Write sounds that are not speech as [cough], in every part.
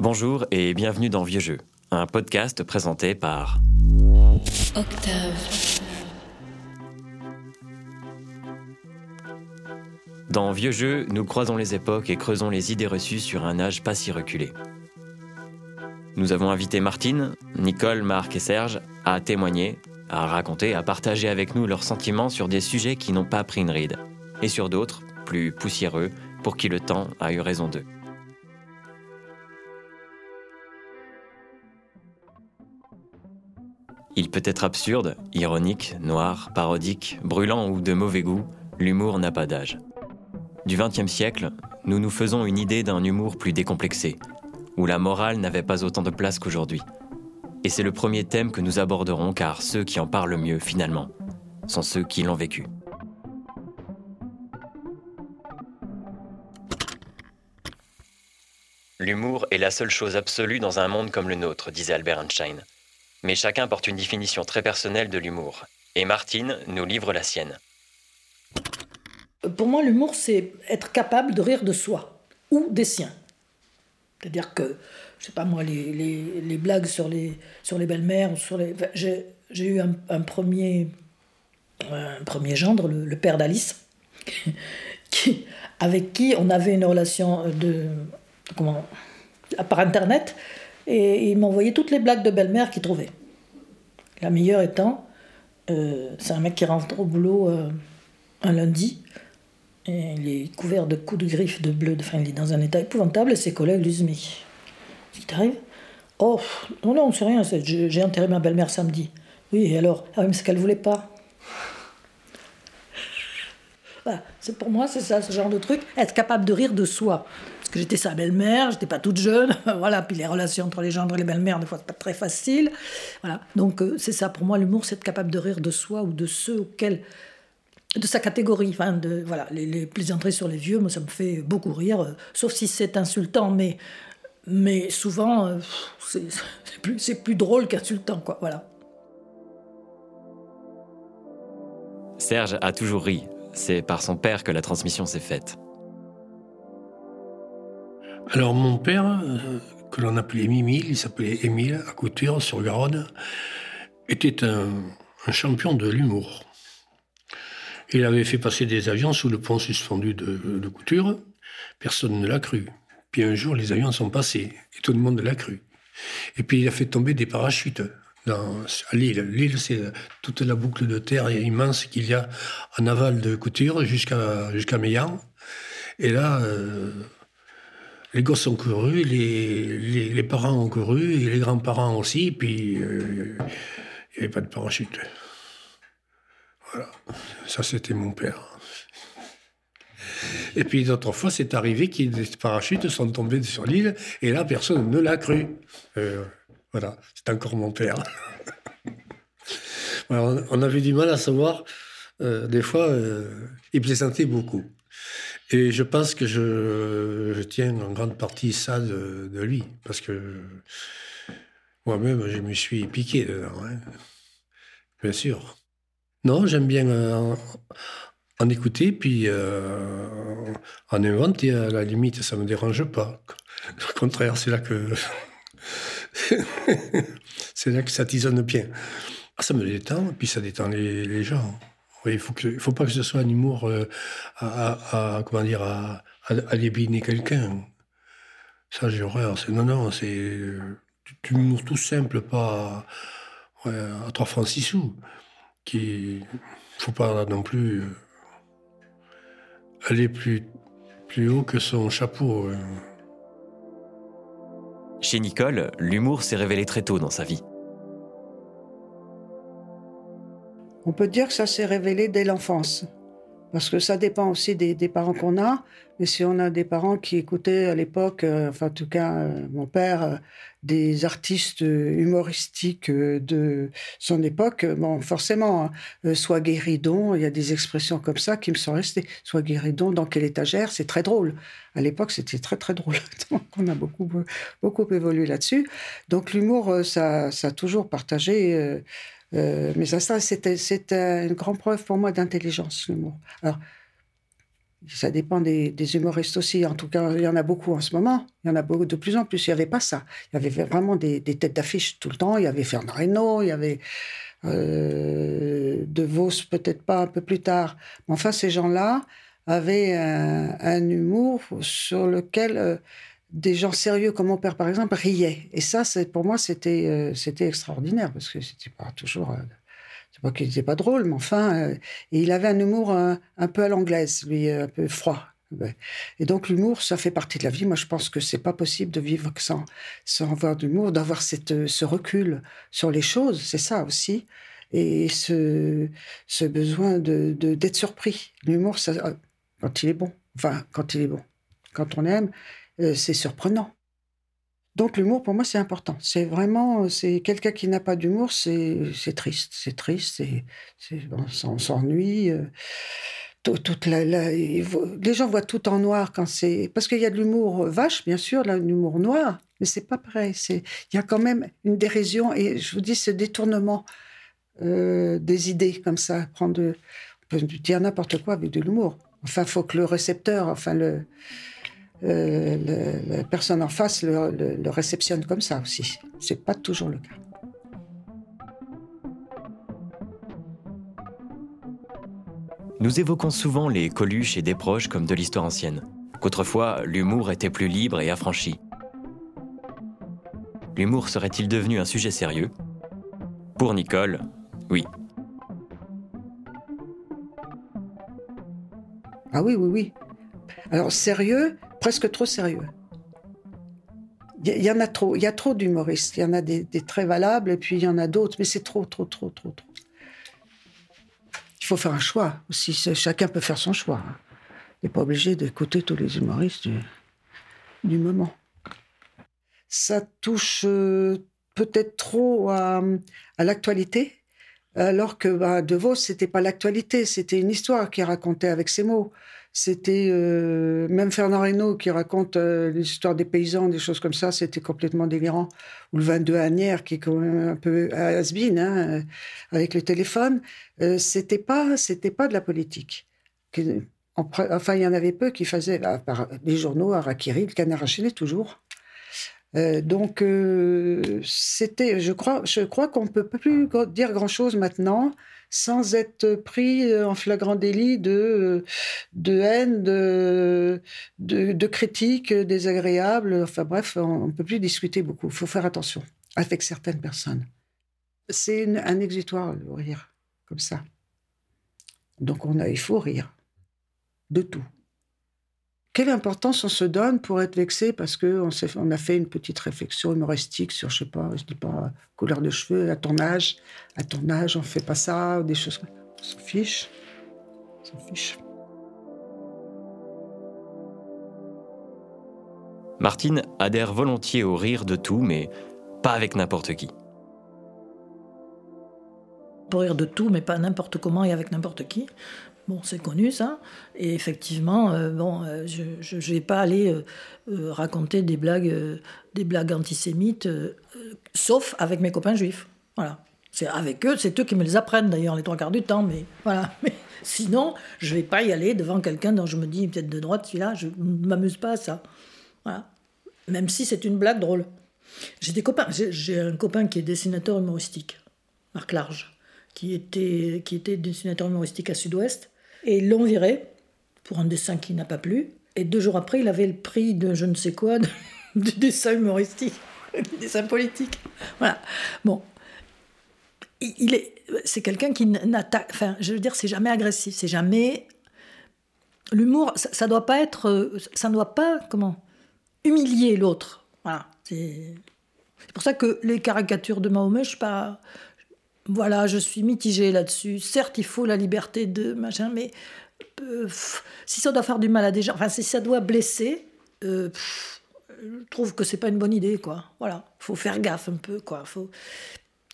Bonjour et bienvenue dans Vieux Jeux, un podcast présenté par Octave. Dans Vieux Jeux, nous croisons les époques et creusons les idées reçues sur un âge pas si reculé. Nous avons invité Martine, Nicole, Marc et Serge à témoigner, à raconter, à partager avec nous leurs sentiments sur des sujets qui n'ont pas pris une ride, et sur d'autres, plus poussiéreux, pour qui le temps a eu raison d'eux. Il peut être absurde, ironique, noir, parodique, brûlant ou de mauvais goût, l'humour n'a pas d'âge. Du XXe siècle, nous nous faisons une idée d'un humour plus décomplexé, où la morale n'avait pas autant de place qu'aujourd'hui. Et c'est le premier thème que nous aborderons car ceux qui en parlent mieux, finalement, sont ceux qui l'ont vécu. L'humour est la seule chose absolue dans un monde comme le nôtre, disait Albert Einstein. Mais chacun porte une définition très personnelle de l'humour. Et Martine nous livre la sienne. Pour moi, l'humour, c'est être capable de rire de soi ou des siens. C'est-à-dire que, je sais pas moi, les, blagues sur les, sur les belles-mères, sur les... j'ai, eu un, premier, premier gendre, le, père d'Alice, [laughs] avec qui on avait une relation de... Comment Par Internet, et il m'envoyait toutes les blagues de belle-mère qu'il trouvait. La meilleure étant, euh, c'est un mec qui rentre au boulot euh, un lundi, il est couvert de coups de griffes, de bleu, enfin il est dans un état épouvantable, et ses collègues lui disent Mais qu'est-ce qui t'arrive? Oh, non, non, c'est rien, j'ai enterré ma belle-mère samedi. Oui, et alors? Ah oui, mais c'est qu'elle voulait pas. Voilà, c'est pour moi, c'est ça, ce genre de truc, être capable de rire de soi que j'étais sa belle-mère, j'étais pas toute jeune, [laughs] voilà. Puis les relations entre les gendres et les belles-mères, des fois, c'est pas très facile, voilà. Donc euh, c'est ça pour moi, l'humour, c'est être capable de rire de soi ou de ceux auxquels, de sa catégorie, enfin de voilà, les, les plaisanteries sur les vieux, moi ça me fait beaucoup rire, euh, sauf si c'est insultant, mais mais souvent euh, [laughs] c'est plus, plus drôle qu'insultant, quoi, voilà. Serge a toujours ri. C'est par son père que la transmission s'est faite. Alors mon père, euh, que l'on appelait Mimile, il s'appelait Émile, à Couture, sur Garonne, était un, champion de l'humour. Il avait fait passer des avions sous le pont suspendu de, Couture. Personne ne l'a cru. Puis un jour, les avions sont passés et tout le monde l'a cru. Et puis il a fait tomber des parachutes dans, à Lille. Lille, c'est toute la boucle de terre immense qu'il y a en aval de Couture jusqu'à jusqu'à Meillan. Et là, euh, les gosses ont couru, les, les, parents ont couru, et les grands-parents aussi, puis euh, il n'y avait pas de parachute. Voilà, ça c'était mon père. Et puis d'autres fois, c'est arrivé que des parachutes sont tombés sur l'île, et là, personne ne l'a cru. Euh, voilà, c'est encore mon père. [laughs] on avait du mal à savoir, euh, des fois, il plaisantait beaucoup. Et je pense que je, tiens en grande partie ça de, lui, parce que moi-même, je me suis piqué dedans, hein. bien sûr. Non, j'aime bien euh, en, écouter, puis euh, en inventer, à la limite, ça ne me dérange pas. Au contraire, c'est là que... [laughs] c'est là que ça tisonne bien. Ah, ça me détend, puis ça détend les gens. Oui, il que, faut pas que ce soit un humour euh, à, comment dire, à, à, débiner quelqu'un. Ça, j'ai horreur. Non, non, c'est du humour tout simple, pas à 3 francs 6 sous. Qui, faut pas non plus euh, aller plus, plus haut que son chapeau. Euh. Chez Nicole, l'humour s'est révélé très tôt dans sa vie. On peut dire que ça s'est révélé dès l'enfance. Parce que ça dépend aussi des, parents qu'on a. Mais si on a des parents qui écoutaient à l'époque, euh, enfin en tout cas euh, mon père, euh, des artistes humoristiques de son époque, bon forcément, hein, soit guéridon, il y a des expressions comme ça qui me sont restées. Soit guéridon, dans quelle étagère, c'est très drôle. À l'époque, c'était très très drôle. [laughs] Donc on a beaucoup beaucoup évolué là-dessus. Donc l'humour, ça, ça a toujours partagé euh, mais ça, c'était une grande preuve pour moi d'intelligence, l'humour. Alors, Ça dépend des, humoristes aussi. En tout cas, il y en a beaucoup en ce moment. Il y en a beaucoup de plus en plus. Il n'y avait pas ça. Il y avait vraiment des, têtes d'affiche tout le temps. Il y avait Fernand Reynaud, il y avait euh, De Vos, peut-être pas un peu plus tard. Mais enfin, ces gens-là avaient un, humour sur lequel euh, des gens sérieux comme mon père, par exemple, riaient. Et ça, pour moi, c'était euh, c'était extraordinaire parce que c'était pas toujours c'est pas qu'il n'était pas drôle, mais enfin, euh, il avait un humour un, peu à l'anglaise, lui, un peu froid. Et donc l'humour, ça fait partie de la vie. Moi, je pense que c'est pas possible de vivre sans, sans avoir d'humour, d'avoir cette, ce recul sur les choses, c'est ça aussi. Et ce, ce besoin de, d'être surpris. L'humour, euh, quand il est bon, enfin, quand il est bon, quand on aime, euh, c'est surprenant. Donc l'humour, pour moi, c'est important. C'est vraiment, c'est quelqu'un qui n'a pas d'humour, c'est triste, c'est triste, c'est on s'ennuie. Euh, la, les gens voient tout en noir quand c'est parce qu'il y a de l'humour vache, bien sûr, l'humour noir, mais c'est pas pareil. C'est il y a quand même une dérision et je vous dis ce détournement euh, des idées comme ça, prendre, on peut dire n'importe quoi avec de l'humour. Enfin, faut que le récepteur, enfin le euh, la personne en face le, réceptionne comme ça aussi. C'est pas toujours le cas. Nous évoquons souvent les Coluches et des proches comme de l'histoire ancienne, qu'autrefois l'humour était plus libre et affranchi. L'humour serait-il devenu un sujet sérieux? Pour Nicole, oui. Ah oui, oui, oui. Alors sérieux, presque trop sérieux. Il y, en a trop, il y a trop d'humoristes. Il y en a des, très valables et puis il y en a d'autres, mais c'est trop, trop, trop, trop, trop. Il faut faire un choix aussi. Chacun peut faire son choix. Il n'est pas obligé d'écouter tous les humoristes du, moment. Ça touche euh, peut-être trop à, l'actualité, alors que bah, De Vos, c'était pas l'actualité, c'était une histoire qu'il racontait avec ses mots. C'était euh, même Fernand Reynaud qui raconte euh, l'histoire des paysans, des choses comme ça, c'était complètement délirant. Ou le 22 Agnières qui est quand même un peu has hein, euh, avec le téléphone. c'était pas, c'était pas de la politique. Enfin, il y en avait peu qui faisaient, par les journaux, Arakiri, le canard enchaîné toujours. donc, c'était, je crois, je crois qu'on peut plus dire grand chose maintenant sans être pris euh, en flagrant délit de, euh, de haine, de, de, critiques désagréables. Enfin bref, on ne peut plus discuter beaucoup. Il faut faire attention avec certaines personnes. C'est un exutoire, le rire, comme ça. Donc on a, il faut rire de tout quelle importance on se donne pour être vexé parce qu'on on a fait une petite réflexion humoristique sur, je sais pas, je dis pas couleur de cheveux, à ton âge, à ton âge, on fait pas ça, des choses. On s'en fiche. On s'en fiche. Martine adhère volontiers au rire de tout, mais pas avec n'importe qui. Pour rire de tout, mais pas n'importe comment et avec n'importe qui. Bon, c'est connu ça. Et effectivement, euh, bon, euh, je ne vais pas aller euh, raconter des blagues, des blagues antisémites, sauf avec mes copains juifs. Voilà. C'est avec eux, c'est eux qui me les apprennent d'ailleurs les trois quarts du temps. Mais voilà. [laughs] Mais sinon, je vais pas y aller devant quelqu'un dont je me dis peut-être de droite, celui-là, je ne m'amuse pas à ça. Voilà. Même si c'est une blague drôle. J'ai des copains. J'ai un copain qui est dessinateur humoristique, Marc Large, qui était, qui était dessinateur humoristique à Sud-Ouest et ils l'ont viré pour un dessin qui n'a pas plu. Et deux jours après, il avait le prix de je ne sais quoi, de, [laughs] du dessin humoristique, du dessin politique. Voilà. Bon. Il est, c'est quelqu'un qui n'attaque, enfin, je veux dire, c'est jamais agressif, c'est jamais. L'humour, ça, ne doit pas être, ça ne doit pas, comment, humilier l'autre. Voilà. C'est, c'est pour ça que les caricatures de Mahomet, je suis pas, voilà, je suis mitigée là-dessus. Certes, il faut la liberté de machin, mais euh, si ça doit faire du mal à des gens, enfin, si ça doit blesser, euh, je trouve que c'est pas une bonne idée, quoi. Voilà, faut faire gaffe un peu, quoi. Faut...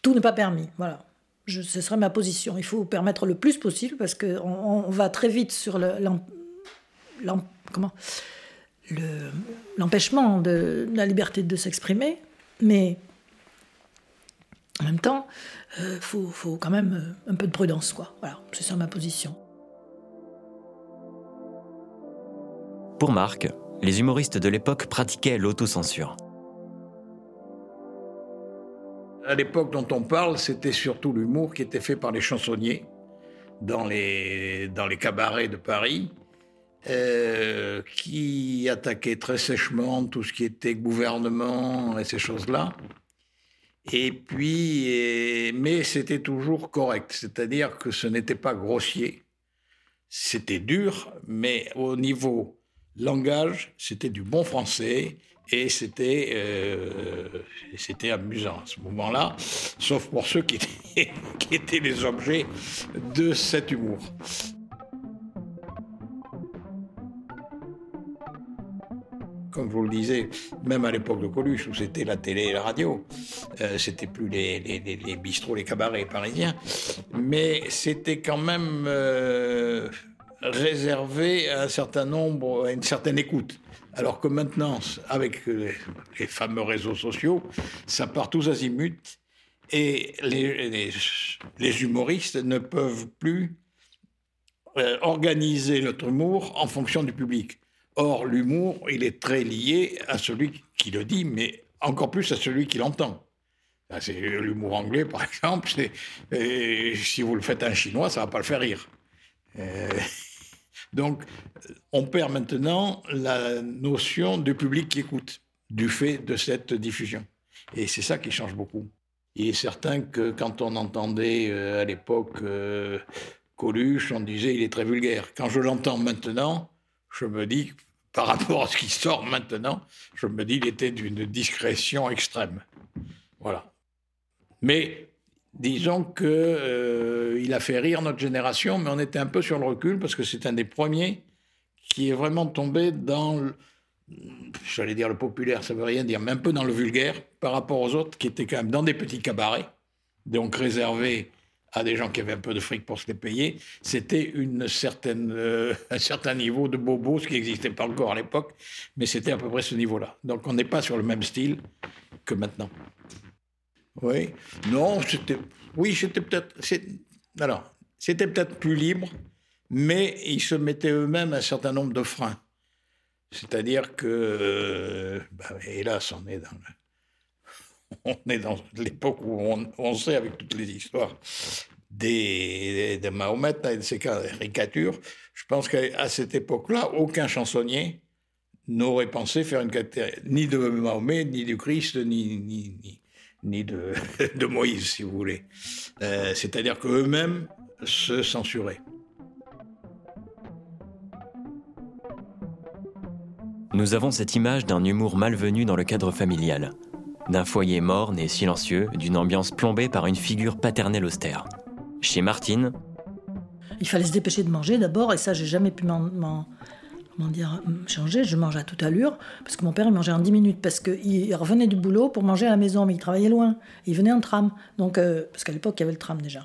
Tout n'est pas permis, voilà. Ce serait ma position. Il faut permettre le plus possible parce qu'on on va très vite sur l'empêchement de la liberté de s'exprimer, mais en même temps, il euh, faut, quand même euh, un peu de prudence, quoi. Voilà, c'est ça ma position. Pour Marc, les humoristes de l'époque pratiquaient l'autocensure. À l'époque dont on parle, c'était surtout l'humour qui était fait par les chansonniers dans les, dans les cabarets de Paris, euh, qui attaquaient très sèchement tout ce qui était gouvernement et ces choses-là. Et puis, mais c'était toujours correct, c'est-à-dire que ce n'était pas grossier, c'était dur, mais au niveau langage, c'était du bon français et c'était euh, c'était amusant à ce moment-là, sauf pour ceux qui étaient, [laughs] qui étaient les objets de cet humour. Comme vous le disais, même à l'époque de Coluche, où c'était la télé et la radio, euh, c'était plus les, bistrots, les cabarets parisiens, mais c'était quand même euh, réservé à un certain nombre, à une certaine écoute. Alors que maintenant, avec les, fameux réseaux sociaux, ça part tous azimuts et les, les humoristes ne peuvent plus euh, organiser notre humour en fonction du public. Or, l'humour, il est très lié à celui qui le dit, mais encore plus à celui qui l'entend. C'est l'humour anglais, par exemple. si vous le faites à un chinois, ça va pas le faire rire. Euh, [laughs] donc, on perd maintenant la notion du public qui écoute, du fait de cette diffusion. Et c'est ça qui change beaucoup. Il est certain que quand on entendait euh, à l'époque euh, Coluche, on disait il est très vulgaire. Quand je l'entends maintenant, je me dis par rapport à ce qui sort maintenant, je me dis qu'il était d'une discrétion extrême. Voilà. Mais disons qu'il euh, a fait rire notre génération, mais on était un peu sur le recul parce que c'est un des premiers qui est vraiment tombé dans, j'allais dire le populaire, ça veut rien dire, mais un peu dans le vulgaire par rapport aux autres qui étaient quand même dans des petits cabarets, donc réservés à des gens qui avaient un peu de fric pour se les payer, c'était une certaine, euh, un certain niveau de bobo, ce qui n'existait pas encore à l'époque, mais c'était à peu près ce niveau-là. Donc on n'est pas sur le même style que maintenant. Oui, non, c'était, oui, c'était peut-être, alors, c'était peut-être plus libre, mais ils se mettaient eux-mêmes un certain nombre de freins. C'est-à-dire que, euh, bah, hélas, on est dans le, [laughs] on est dans l'époque où on, sait, avec toutes les histoires des, de Mahomet et de ses caricatures, je pense qu'à cette époque-là, aucun chansonnier n'aurait pensé faire une caricature ni de Mahomet, ni du Christ, ni, ni, ni, de, [laughs] de, Moïse, si vous voulez. Euh, c'est-à-dire qu'eux-mêmes se censuraient. Nous avons cette image d'un humour malvenu dans le cadre familial d'un foyer morne et silencieux, d'une ambiance plombée par une figure paternelle austère. Chez Martine, il fallait se dépêcher de manger d'abord, et ça, j'ai jamais pu m'en dire, changer. Je mange à toute allure, parce que mon père, il mangeait en 10 minutes, parce qu'il revenait du boulot pour manger à la maison, mais il travaillait loin. Il venait en tram. Donc, euh, parce qu'à l'époque, il y avait le tram déjà,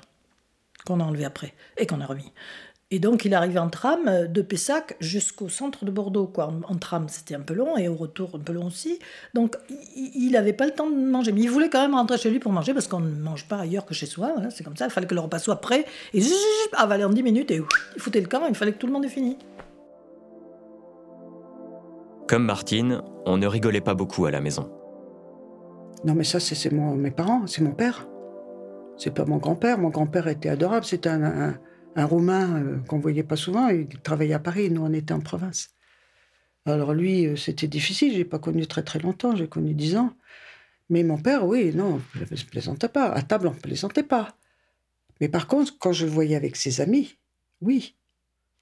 qu'on a enlevé après, et qu'on a remis. Et donc, il arrivait en tram euh, de Pessac jusqu'au centre de Bordeaux. Quoi. En, tram, c'était un peu long, et au retour, un peu long aussi. Donc, il n'avait pas le temps de manger. Mais il voulait quand même rentrer chez lui pour manger, parce qu'on ne mange pas ailleurs que chez soi. c'est comme ça. Il fallait que le repas soit prêt. Et avaler en 10 minutes, et il foutait le camp. Il fallait que tout le monde ait fini. Comme Martine, on ne rigolait pas beaucoup à la maison. Non, mais ça, c'est mes parents, c'est mon père. C'est pas mon grand-père. Mon grand-père était adorable. C'était un un Roumain euh, qu'on voyait pas souvent. Il travaillait à Paris, nous on était en province. Alors lui, euh, c'était difficile. J'ai pas connu très très longtemps. J'ai connu dix ans. Mais mon père, oui, non, on ne plaisantait pas. À table, on ne plaisantait pas. Mais par contre, quand je le voyais avec ses amis, oui.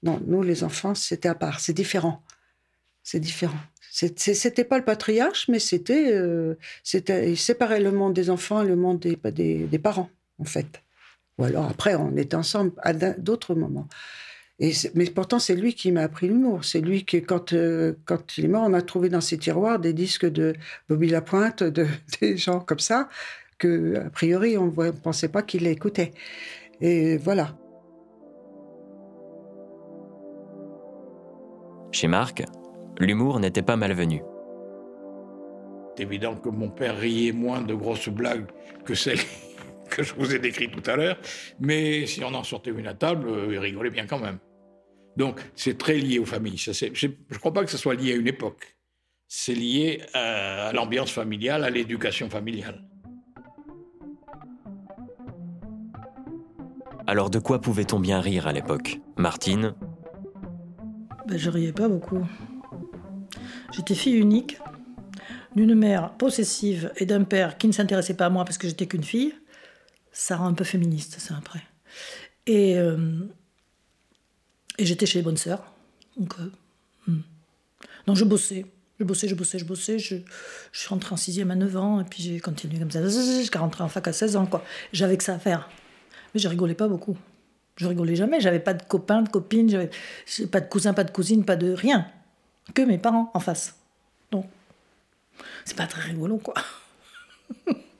Non, nous, les enfants, c'était à part. C'est différent. C'est différent. C'était pas le patriarche, mais c'était. Euh, c'était il séparait le monde des enfants et le monde des parents, en fait. Ou alors après, on était ensemble à d'autres moments. Et mais pourtant, c'est lui qui m'a appris l'humour. C'est lui qui, quand, euh, quand il est mort, on a trouvé dans ses tiroirs des disques de Bobby Lapointe, de, [laughs] des gens comme ça, que a priori, on ne pensait pas qu'il écoutait. Et voilà. Chez Marc, l'humour n'était pas malvenu. C'est évident que mon père riait moins de grosses blagues que celles que je vous ai décrit tout à l'heure, mais si on en sortait une à table, euh, il rigolait bien quand même. Donc, c'est très lié aux familles. je ne crois pas que ce soit lié à une époque. C'est lié à l'ambiance familiale, à l'éducation familiale. Alors de quoi pouvait-on bien rire à l'époque? Martine? Ben, Je riais pas beaucoup. J'étais fille unique, d'une mère possessive et d'un père qui ne s'intéressait pas à moi parce que j'étais qu'une fille. Ça rend un peu féministe, ça après. Et, euh, et j'étais chez les bonnes sœurs. Donc, euh, hmm. je bossais. Je bossais, je bossais, je bossais. Je, je suis rentrée en sixième à 9 ans et puis j'ai continué comme ça jusqu'à rentrer en fac à 16 ans. quoi. J'avais que ça à faire. Mais je rigolais pas beaucoup. Je rigolais jamais. J'avais pas de copains, de copines, j'avais pas de cousins, pas de cousines, pas de rien. Que mes parents en face. Donc, c'est pas très rigolo, quoi. [laughs]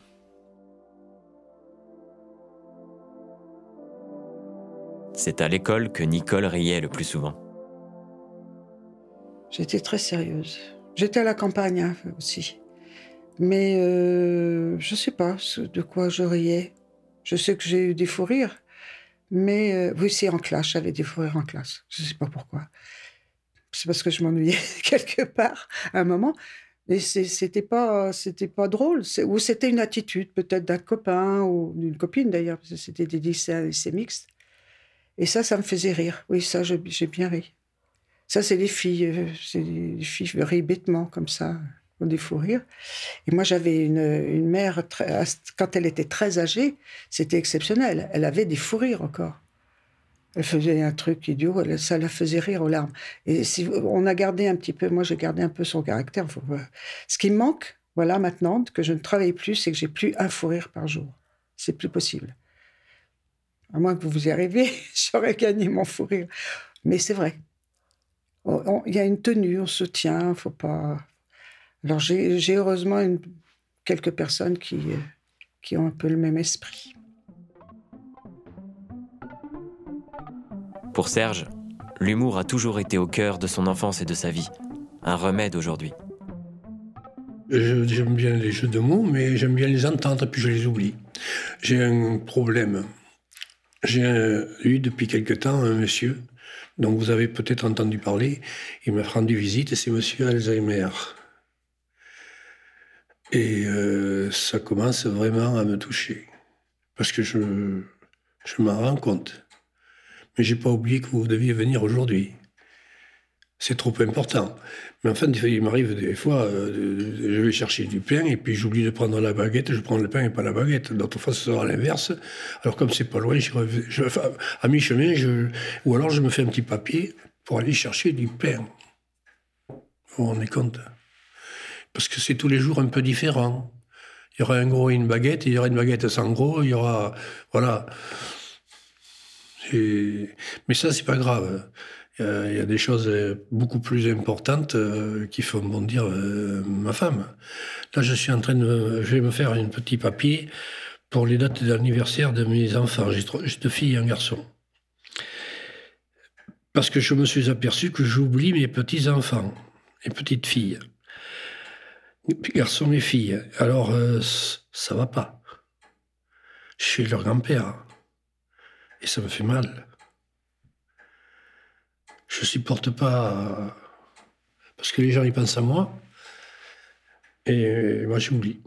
C'est à l'école que Nicole riait le plus souvent. J'étais très sérieuse. J'étais à la campagne hein, aussi. Mais euh, je sais pas de quoi je riais. Je sais que j'ai eu des fous rires, mais euh, oui, c'est en classe, j'avais des fous rires en classe. Je ne sais pas pourquoi. C'est parce que je m'ennuyais [laughs] quelque part à un moment. Et c'était pas, c'était pas drôle. Ou c'était une attitude peut-être d'un copain ou d'une copine d'ailleurs, c'était des lycées, lycées mixtes. Et ça, ça me faisait rire. Oui, ça, j'ai bien ri. Ça, c'est les filles, euh, c'est les filles rient bêtement comme ça des fous rires. Et moi, j'avais une, mère, quand elle était très âgée, c'était exceptionnel. Elle avait des fous rires encore. Elle faisait un truc idiot, ça la faisait rire aux larmes. Et si on a gardé un petit peu, moi j'ai gardé un peu son caractère. Ce qui me manque, voilà, maintenant, que je ne travaille plus, c'est que j'ai plus un fou rire par jour. C'est plus possible. À moins que vous vous y arriviez, [laughs] j'aurais gagné mon fou rire. Mais c'est vrai. Il y a une tenue, on se tient, faut pas, alors j'ai heureusement quelques personnes qui, euh, qui ont un peu le même esprit. Pour Serge, l'humour a toujours été au cœur de son enfance et de sa vie. Un remède aujourd'hui. J'aime bien les jeux de mots, mais j'aime bien les entendre, puis je les oublie. J'ai un problème. J'ai eu depuis quelque temps un monsieur dont vous avez peut-être entendu parler. Il m'a rendu visite et c'est monsieur Alzheimer. Et euh, ça commence vraiment à me toucher. Parce que je, je m'en rends compte. Mais j'ai pas oublié que vous deviez venir aujourd'hui. C'est trop important. Mais enfin, il m'arrive des fois, euh, je vais chercher du pain et puis j'oublie de prendre la baguette, je prends le pain et pas la baguette. D'autres fois, ce sera l'inverse. Alors, comme c'est pas loin, je, à mi-chemin, ou alors je me fais un petit papier pour aller chercher du pain. Vous vous rendez compte? Parce que c'est tous les jours un peu différent. Il y aura un gros et une baguette, il y aura une baguette sans gros, il y aura. Voilà. Mais ça, c'est pas grave. Il y, a, des choses beaucoup plus importantes euh, qui font bondir euh, ma femme. Là, je suis en train de. Je vais me faire un petit papier pour les dates d'anniversaire de mes enfants. J'ai deux filles et un garçon. Parce que je me suis aperçu que j'oublie mes petits-enfants et petites filles garçons et filles. Alors, euh, ça va pas. Je suis leur grand-père. Et ça me fait mal. Je supporte pas. Parce que les gens, ils pensent à moi. Et moi, j'oublie.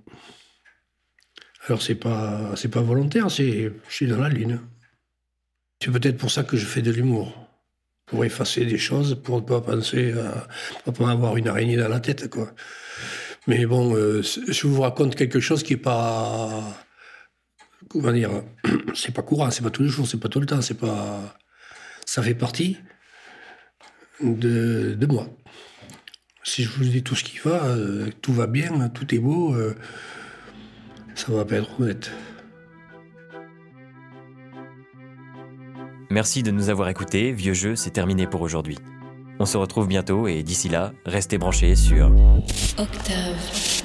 Alors, c'est pas, c'est pas volontaire, c'est, je suis dans la lune. C'est peut-être pour ça que je fais de l'humour. Pour effacer des choses, pour ne pas penser à, pas avoir une araignée dans la tête, quoi. Mais bon, euh, je vous raconte quelque chose qui est pas. Comment dire [clears throat] C'est pas courant, c'est pas tous les jours, c'est pas tout le temps, c'est pas. Ça fait partie de, de, moi. Si je vous dis tout ce qui va, euh, tout va bien, tout est beau, euh, ça va pas être honnête. Merci de nous avoir écoutés. Vieux jeu, c'est terminé pour aujourd'hui. On se retrouve bientôt et d'ici là, restez branchés sur Octave.